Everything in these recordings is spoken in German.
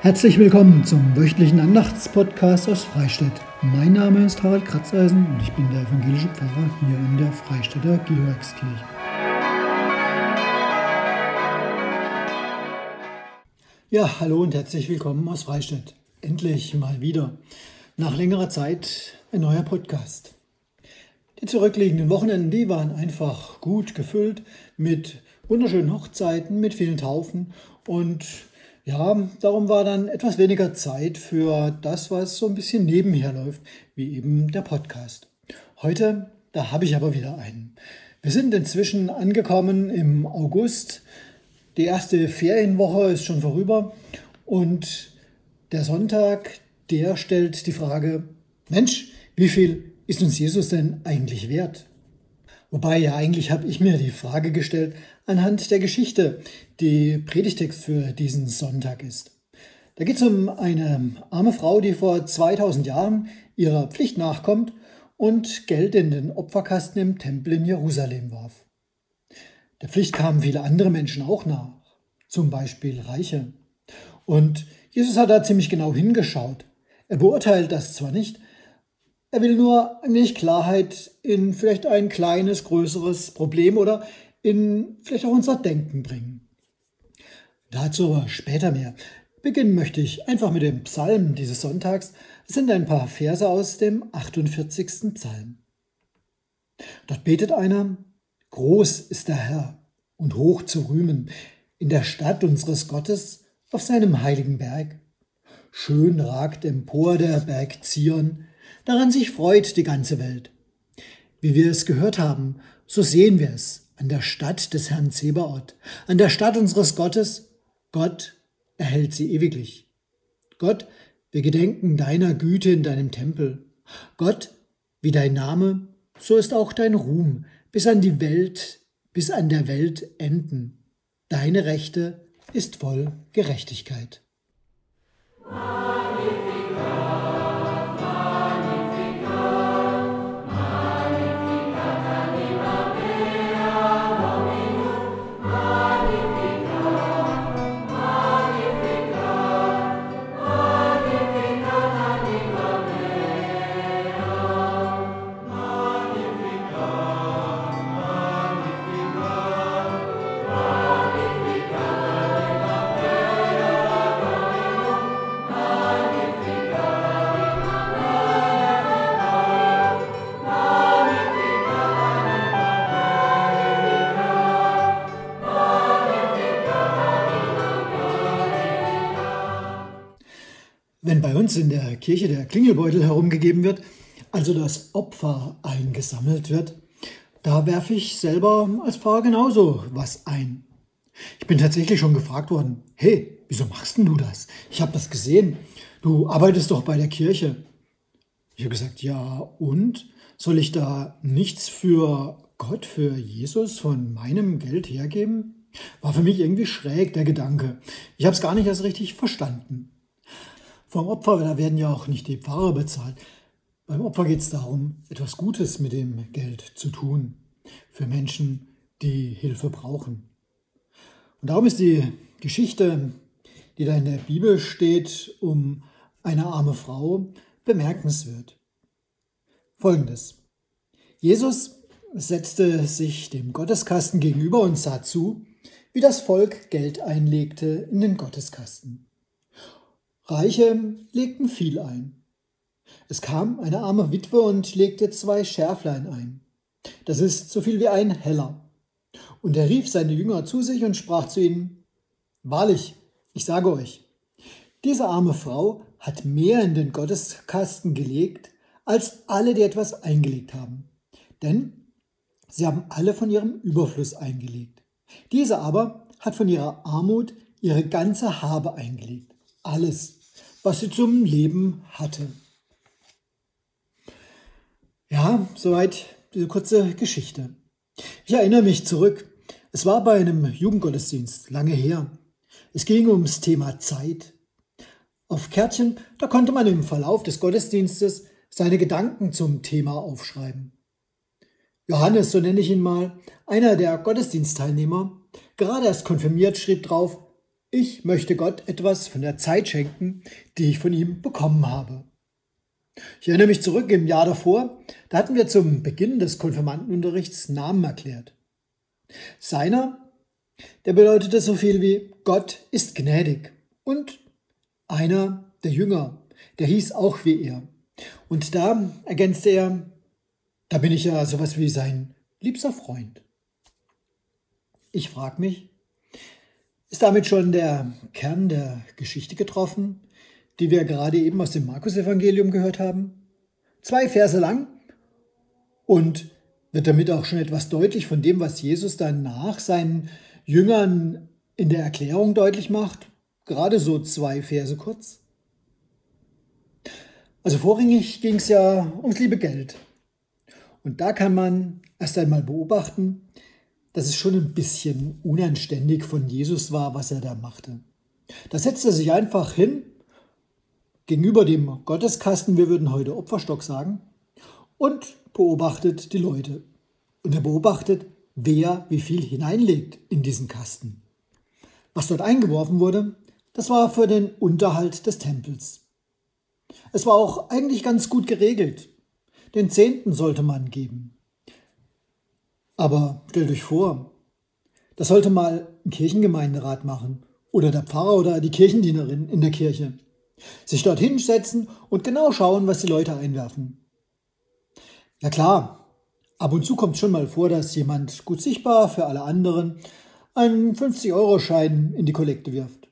Herzlich willkommen zum wöchentlichen Andachtspodcast aus Freistadt. Mein Name ist Harald Kratzeisen und ich bin der evangelische Pfarrer hier in der Freistädter Georgskirche. Ja, hallo und herzlich willkommen aus Freistadt. Endlich mal wieder. Nach längerer Zeit ein neuer Podcast. Die zurückliegenden Wochenenden, die waren einfach gut gefüllt mit wunderschönen Hochzeiten, mit vielen Taufen und ja, darum war dann etwas weniger Zeit für das, was so ein bisschen nebenher läuft, wie eben der Podcast. Heute, da habe ich aber wieder einen. Wir sind inzwischen angekommen im August. Die erste Ferienwoche ist schon vorüber und der Sonntag, der stellt die Frage, Mensch, wie viel ist uns Jesus denn eigentlich wert? Wobei ja eigentlich habe ich mir die Frage gestellt anhand der Geschichte, die Predigtext für diesen Sonntag ist. Da geht es um eine arme Frau, die vor 2000 Jahren ihrer Pflicht nachkommt und Geld in den Opferkasten im Tempel in Jerusalem warf. Der Pflicht kamen viele andere Menschen auch nach, zum Beispiel Reiche. Und Jesus hat da ziemlich genau hingeschaut. Er beurteilt das zwar nicht, er will nur ein wenig Klarheit in vielleicht ein kleines, größeres Problem oder in vielleicht auch unser Denken bringen. Dazu aber später mehr. Beginnen möchte ich einfach mit dem Psalm dieses Sonntags. Es sind ein paar Verse aus dem 48. Psalm. Dort betet einer, Groß ist der Herr und hoch zu rühmen in der Stadt unseres Gottes auf seinem heiligen Berg. Schön ragt empor der Berg Zion, daran sich freut die ganze Welt. Wie wir es gehört haben, so sehen wir es an der Stadt des Herrn Zebaoth, an der Stadt unseres Gottes. Gott erhält sie ewiglich. Gott, wir gedenken deiner Güte in deinem Tempel. Gott, wie dein Name, so ist auch dein Ruhm bis an die Welt, bis an der Welt enden. Deine Rechte ist voll Gerechtigkeit. Wenn uns in der Kirche der Klingelbeutel herumgegeben wird, also das Opfer eingesammelt wird, da werfe ich selber als Pfarrer genauso was ein. Ich bin tatsächlich schon gefragt worden, hey, wieso machst denn du das? Ich habe das gesehen. Du arbeitest doch bei der Kirche. Ich habe gesagt, ja, und? Soll ich da nichts für Gott, für Jesus von meinem Geld hergeben? War für mich irgendwie schräg der Gedanke. Ich habe es gar nicht erst richtig verstanden. Vom Opfer da werden ja auch nicht die Pfarrer bezahlt. Beim Opfer geht es darum, etwas Gutes mit dem Geld zu tun für Menschen, die Hilfe brauchen. Und darum ist die Geschichte, die da in der Bibel steht, um eine arme Frau bemerkenswert. Folgendes. Jesus setzte sich dem Gotteskasten gegenüber und sah zu, wie das Volk Geld einlegte in den Gotteskasten. Reiche legten viel ein. Es kam eine arme Witwe und legte zwei Schärflein ein. Das ist so viel wie ein Heller. Und er rief seine Jünger zu sich und sprach zu ihnen, Wahrlich, ich sage euch, diese arme Frau hat mehr in den Gotteskasten gelegt, als alle, die etwas eingelegt haben. Denn sie haben alle von ihrem Überfluss eingelegt. Diese aber hat von ihrer Armut ihre ganze Habe eingelegt. Alles was sie zum Leben hatte. Ja, soweit diese kurze Geschichte. Ich erinnere mich zurück. Es war bei einem Jugendgottesdienst, lange her. Es ging ums Thema Zeit. Auf Kärtchen, da konnte man im Verlauf des Gottesdienstes seine Gedanken zum Thema aufschreiben. Johannes, so nenne ich ihn mal, einer der Gottesdienstteilnehmer, gerade erst konfirmiert, schrieb drauf, Ich möchte Gott etwas von der Zeit schenken, die ich von ihm bekommen habe. Ich erinnere mich zurück im Jahr davor, da hatten wir zum Beginn des Konfirmandenunterrichts Namen erklärt. Seiner, der bedeutete so viel wie Gott ist gnädig und einer der Jünger, der hieß auch wie er. Und da ergänzte er, da bin ich ja sowas wie sein liebster Freund. Ich frage mich, ist damit schon der Kern der Geschichte getroffen, die wir gerade eben aus dem Markus-Evangelium gehört haben? Zwei Verse lang und wird damit auch schon etwas deutlich von dem, was Jesus dann nach seinen Jüngern in der Erklärung deutlich macht? Gerade so zwei Verse kurz. Also vorrangig ging es ja ums liebe Geld. Und da kann man erst einmal beobachten, dass es schon ein bisschen unanständig von Jesus war, was er da machte. Da setzte er sich einfach hin gegenüber dem Gotteskasten, wir würden heute Opferstock sagen, und beobachtet die Leute. Und er beobachtet, wer wie viel hineinlegt in diesen Kasten. Was dort eingeworfen wurde, das war für den Unterhalt des Tempels. Es war auch eigentlich ganz gut geregelt. Den Zehnten sollte man geben. Aber stellt euch vor, das sollte mal ein Kirchengemeinderat machen oder der Pfarrer oder die Kirchendienerin in der Kirche. Sich dort hinsetzen und genau schauen, was die Leute einwerfen. Ja klar, ab und zu kommt schon mal vor, dass jemand gut sichtbar für alle anderen einen 50-Euro-Schein in die Kollekte wirft.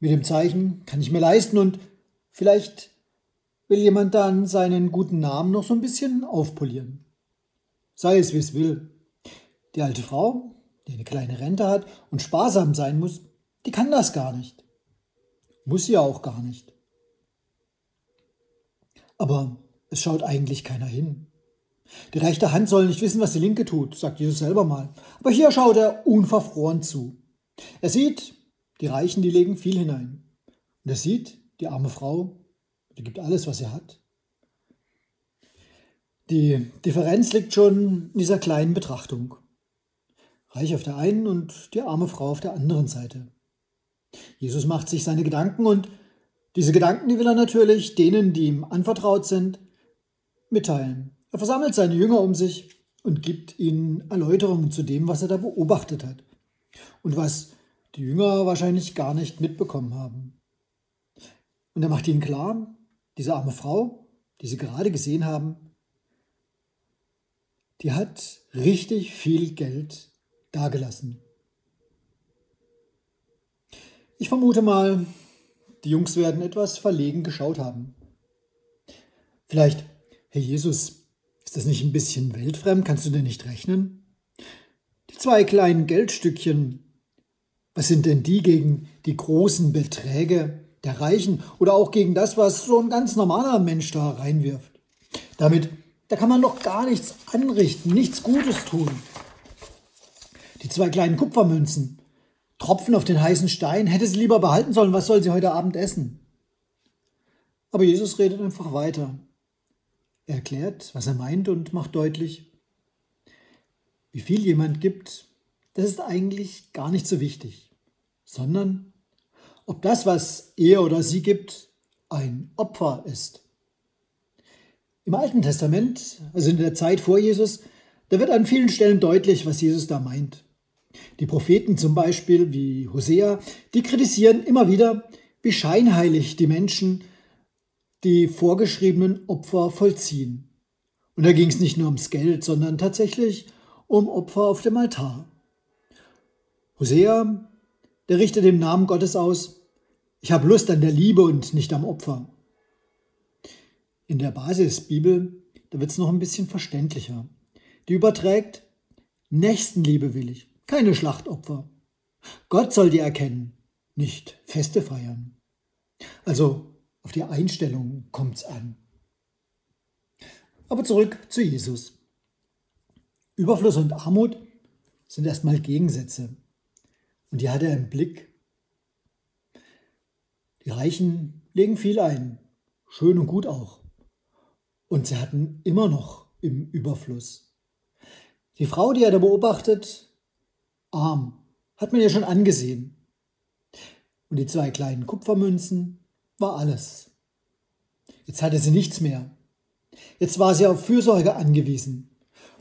Mit dem Zeichen kann ich mir leisten und Vielleicht will jemand dann seinen guten Namen noch so ein bisschen aufpolieren. Sei es wie es will. Die alte Frau, die eine kleine Rente hat und sparsam sein muss, die kann das gar nicht. Muss sie auch gar nicht. Aber es schaut eigentlich keiner hin. Die rechte Hand soll nicht wissen, was die linke tut, sagt Jesus selber mal. Aber hier schaut er unverfroren zu. Er sieht, die Reichen, die legen viel hinein. Und er sieht, die arme Frau, die gibt alles, was sie hat. Die Differenz liegt schon in dieser kleinen Betrachtung. Reich auf der einen und die arme Frau auf der anderen Seite. Jesus macht sich seine Gedanken und diese Gedanken, die will er natürlich denen, die ihm anvertraut sind, mitteilen. Er versammelt seine Jünger um sich und gibt ihnen Erläuterungen zu dem, was er da beobachtet hat und was die Jünger wahrscheinlich gar nicht mitbekommen haben. Und er macht ihnen klar, diese arme Frau, die sie gerade gesehen haben, die hat richtig viel Geld dagelassen. Ich vermute mal, die Jungs werden etwas verlegen geschaut haben. Vielleicht, Herr Jesus, ist das nicht ein bisschen weltfremd? Kannst du denn nicht rechnen? Die zwei kleinen Geldstückchen, was sind denn die gegen die großen Beträge, der Reichen oder auch gegen das, was so ein ganz normaler Mensch da reinwirft. Damit, da kann man doch gar nichts anrichten, nichts Gutes tun. Die zwei kleinen Kupfermünzen, Tropfen auf den heißen Stein, hätte sie lieber behalten sollen, was soll sie heute Abend essen? Aber Jesus redet einfach weiter. Er erklärt, was er meint und macht deutlich, wie viel jemand gibt, das ist eigentlich gar nicht so wichtig, sondern ob das, was er oder sie gibt, ein Opfer ist. Im Alten Testament, also in der Zeit vor Jesus, da wird an vielen Stellen deutlich, was Jesus da meint. Die Propheten zum Beispiel wie Hosea, die kritisieren immer wieder, wie scheinheilig die Menschen die vorgeschriebenen Opfer vollziehen. Und da ging es nicht nur ums Geld, sondern tatsächlich um Opfer auf dem Altar. Hosea, der richtet im Namen Gottes aus, ich habe Lust an der Liebe und nicht am Opfer. In der Basisbibel, da wird es noch ein bisschen verständlicher. Die überträgt, Nächstenliebe will ich, keine Schlachtopfer. Gott soll dir erkennen, nicht Feste feiern. Also auf die Einstellung kommt's an. Aber zurück zu Jesus. Überfluss und Armut sind erstmal Gegensätze. Und die hat er im Blick die Reichen legen viel ein, schön und gut auch. Und sie hatten immer noch im Überfluss. Die Frau, die er da beobachtet, arm, hat man ja schon angesehen. und die zwei kleinen Kupfermünzen war alles. Jetzt hatte sie nichts mehr. Jetzt war sie auf Fürsorge angewiesen,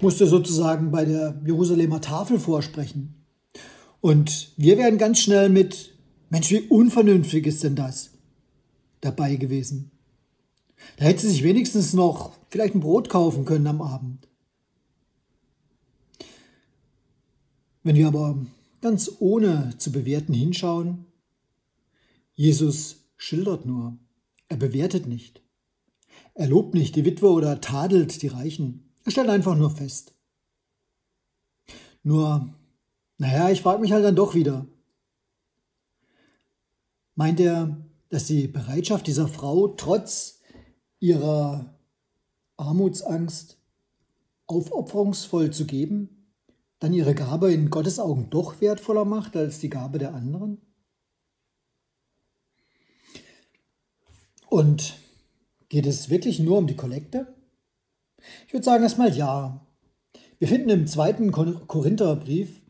musste sozusagen bei der Jerusalemer Tafel vorsprechen. Und wir wären ganz schnell mit, Mensch, wie unvernünftig ist denn das? dabei gewesen. Da hätte sie sich wenigstens noch vielleicht ein Brot kaufen können am Abend. Wenn wir aber ganz ohne zu bewerten hinschauen, Jesus schildert nur, er bewertet nicht. Er lobt nicht die Witwe oder tadelt die Reichen. Er stellt einfach nur fest. Nur, naja, ich frage mich halt dann doch wieder. Meint er, dass die Bereitschaft dieser Frau trotz ihrer Armutsangst aufopferungsvoll zu geben, dann ihre Gabe in Gottes Augen doch wertvoller macht als die Gabe der anderen? Und geht es wirklich nur um die Kollekte? Ich würde sagen erstmal ja. Wir finden im zweiten Korintherbrief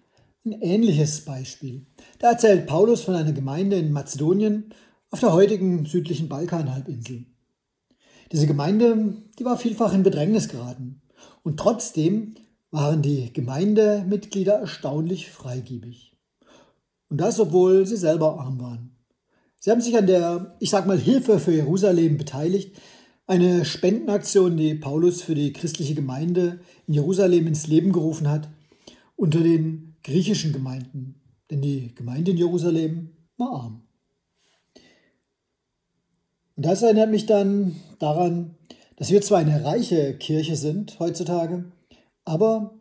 ein ähnliches Beispiel. Da erzählt Paulus von einer Gemeinde in Mazedonien auf der heutigen südlichen Balkanhalbinsel. Diese Gemeinde, die war vielfach in Bedrängnis geraten. Und trotzdem waren die Gemeindemitglieder erstaunlich freigebig. Und das, obwohl sie selber arm waren. Sie haben sich an der, ich sag mal, Hilfe für Jerusalem beteiligt, eine Spendenaktion, die Paulus für die christliche Gemeinde in Jerusalem ins Leben gerufen hat, unter den griechischen Gemeinden. Denn die Gemeinde in Jerusalem war arm. Und das erinnert mich dann daran, dass wir zwar eine reiche Kirche sind heutzutage, aber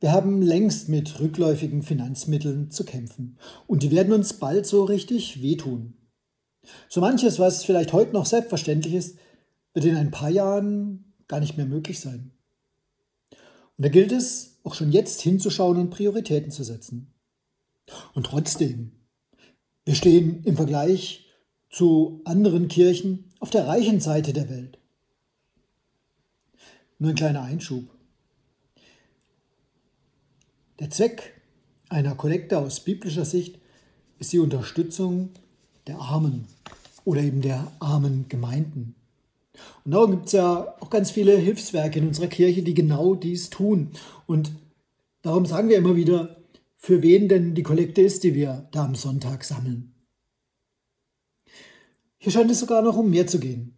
wir haben längst mit rückläufigen Finanzmitteln zu kämpfen. Und die werden uns bald so richtig wehtun. So manches, was vielleicht heute noch selbstverständlich ist, wird in ein paar Jahren gar nicht mehr möglich sein. Und da gilt es, auch schon jetzt hinzuschauen und Prioritäten zu setzen. Und trotzdem, wir stehen im Vergleich zu anderen Kirchen auf der reichen Seite der Welt. Nur ein kleiner Einschub. Der Zweck einer Kollekte aus biblischer Sicht ist die Unterstützung der Armen oder eben der armen Gemeinden. Und darum gibt es ja auch ganz viele Hilfswerke in unserer Kirche, die genau dies tun. Und darum sagen wir immer wieder, für wen denn die Kollekte ist, die wir da am Sonntag sammeln. Hier scheint es sogar noch um mehr zu gehen.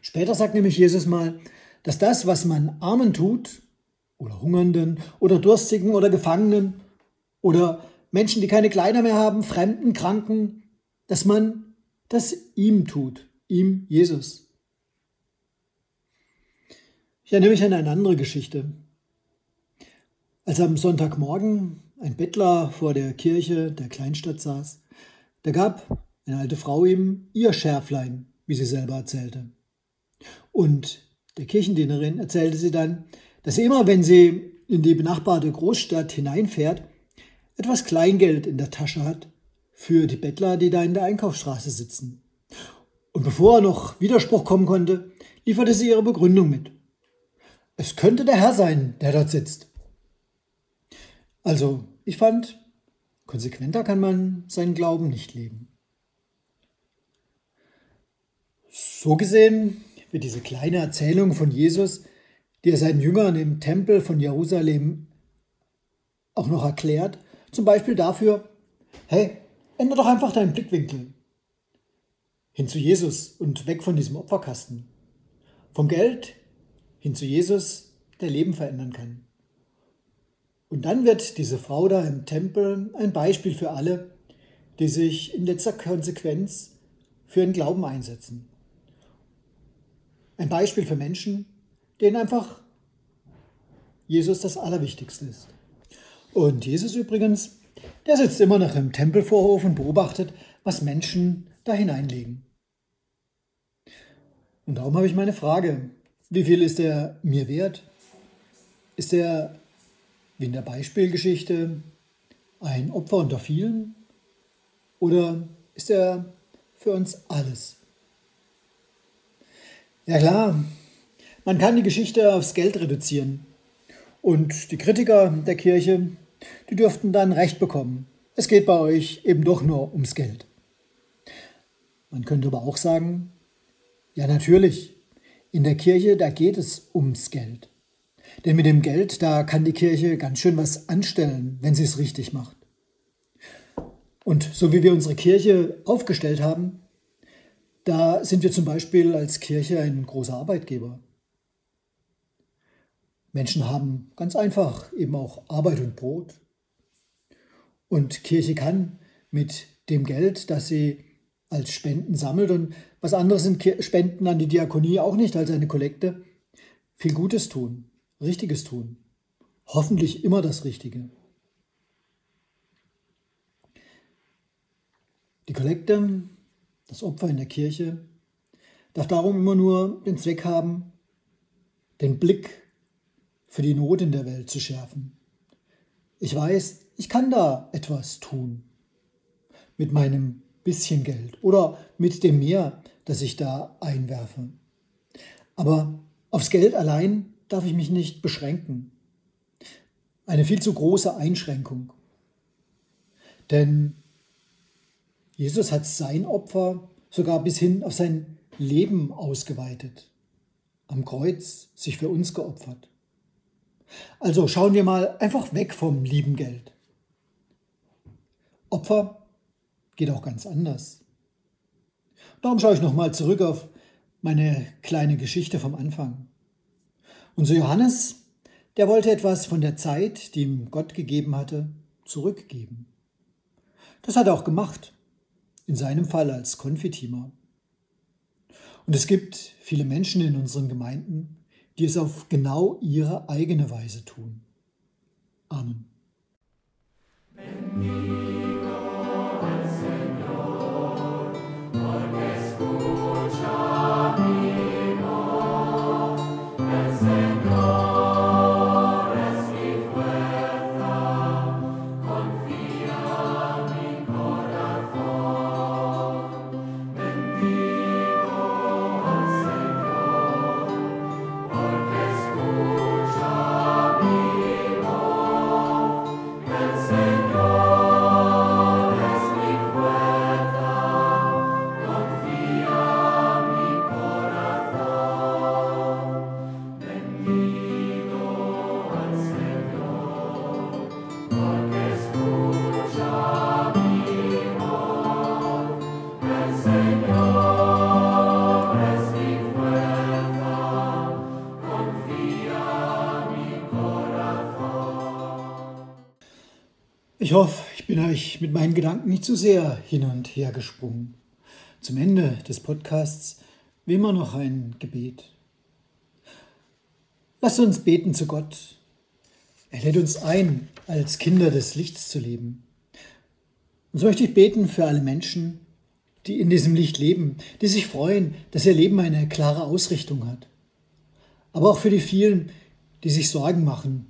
Später sagt nämlich Jesus mal, dass das, was man Armen tut, oder Hungernden, oder Durstigen, oder Gefangenen, oder Menschen, die keine Kleider mehr haben, Fremden, Kranken, dass man das ihm tut, ihm Jesus. Ich erinnere mich an eine andere Geschichte. Als am Sonntagmorgen ein Bettler vor der Kirche der Kleinstadt saß, da gab eine alte Frau ihm ihr Schärflein, wie sie selber erzählte. Und der Kirchendienerin erzählte sie dann, dass sie immer, wenn sie in die benachbarte Großstadt hineinfährt, etwas Kleingeld in der Tasche hat für die Bettler, die da in der Einkaufsstraße sitzen. Und bevor er noch Widerspruch kommen konnte, lieferte sie ihre Begründung mit. Es könnte der Herr sein, der dort sitzt. Also, ich fand, konsequenter kann man seinen Glauben nicht leben. So gesehen wird diese kleine Erzählung von Jesus, die er seinen Jüngern im Tempel von Jerusalem auch noch erklärt, zum Beispiel dafür, hey, ändere doch einfach deinen Blickwinkel hin zu Jesus und weg von diesem Opferkasten. Vom Geld hin zu Jesus, der Leben verändern kann. Und dann wird diese Frau da im Tempel ein Beispiel für alle, die sich in letzter Konsequenz für den Glauben einsetzen. Ein Beispiel für Menschen, denen einfach Jesus das Allerwichtigste ist. Und Jesus übrigens, der sitzt immer noch im Tempelvorhof und beobachtet, was Menschen da hineinlegen. Und darum habe ich meine Frage, wie viel ist er mir wert? Ist er, wie in der Beispielgeschichte, ein Opfer unter vielen? Oder ist er für uns alles? Ja klar, man kann die Geschichte aufs Geld reduzieren. Und die Kritiker der Kirche, die dürften dann Recht bekommen. es geht bei euch eben doch nur ums Geld. Man könnte aber auch sagen, ja natürlich, in der Kirche, da geht es ums Geld. Denn mit dem Geld, da kann die Kirche ganz schön was anstellen, wenn sie es richtig macht. Und so wie wir unsere Kirche aufgestellt haben, da sind wir zum Beispiel als Kirche ein großer Arbeitgeber. Menschen haben ganz einfach eben auch Arbeit und Brot. Und Kirche kann mit dem Geld, das sie als Spenden sammelt, und was anderes sind Spenden an die Diakonie auch nicht als eine Kollekte, viel Gutes tun, Richtiges tun. Hoffentlich immer das Richtige. Die Kollekte, das Opfer in der Kirche, darf darum immer nur den Zweck haben, den Blick für die Not in der Welt zu schärfen. Ich weiß, ich kann da etwas tun mit meinem bisschen Geld oder mit dem mehr, das ich da einwerfe. Aber aufs Geld allein darf ich mich nicht beschränken. Eine viel zu große Einschränkung. Denn Jesus hat sein Opfer sogar bis hin auf sein Leben ausgeweitet. Am Kreuz sich für uns geopfert. Also schauen wir mal einfach weg vom lieben Geld. Opfer geht auch ganz anders. Darum schaue ich nochmal zurück auf meine kleine Geschichte vom Anfang. Unser Johannes, der wollte etwas von der Zeit, die ihm Gott gegeben hatte, zurückgeben. Das hat er auch gemacht in seinem Fall als Konfitimer. Und es gibt viele Menschen in unseren Gemeinden, die es auf genau ihre eigene Weise tun. Amen. Ich hoffe, ich bin euch mit meinen Gedanken nicht zu sehr hin und her gesprungen. Zum Ende des Podcasts wie immer noch ein Gebet. Lasst uns beten zu Gott. Er lädt uns ein, als Kinder des Lichts zu leben. Und so möchte ich beten für alle Menschen, die in diesem Licht leben, die sich freuen, dass ihr Leben eine klare Ausrichtung hat. Aber auch für die vielen, die sich Sorgen machen,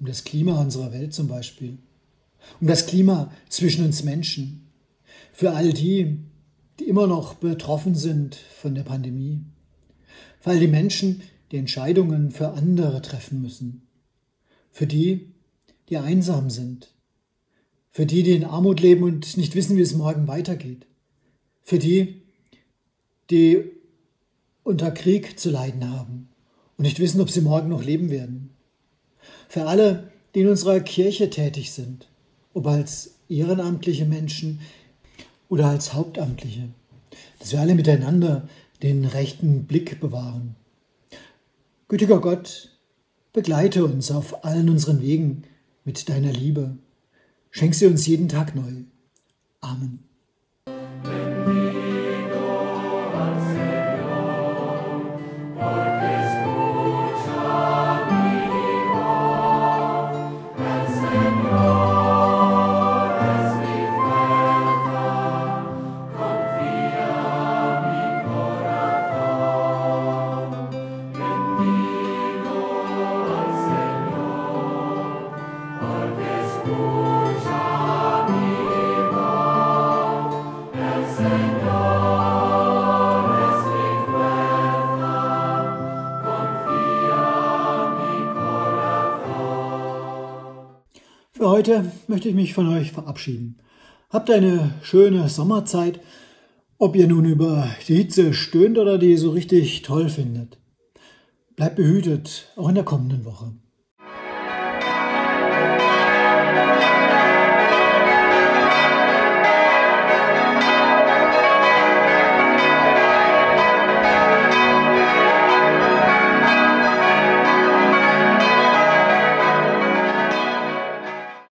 um das Klima unserer Welt zum Beispiel um das Klima zwischen uns Menschen, für all die, die immer noch betroffen sind von der Pandemie, für all die Menschen, die Entscheidungen für andere treffen müssen, für die, die einsam sind, für die, die in Armut leben und nicht wissen, wie es morgen weitergeht, für die, die unter Krieg zu leiden haben und nicht wissen, ob sie morgen noch leben werden, für alle, die in unserer Kirche tätig sind, ob als ehrenamtliche Menschen oder als Hauptamtliche, dass wir alle miteinander den rechten Blick bewahren. Gütiger Gott, begleite uns auf allen unseren Wegen mit deiner Liebe. Schenk sie uns jeden Tag neu. Amen. Für heute möchte ich mich von euch verabschieden. Habt eine schöne Sommerzeit, ob ihr nun über die Hitze stöhnt oder die so richtig toll findet. Bleibt behütet, auch in der kommenden Woche.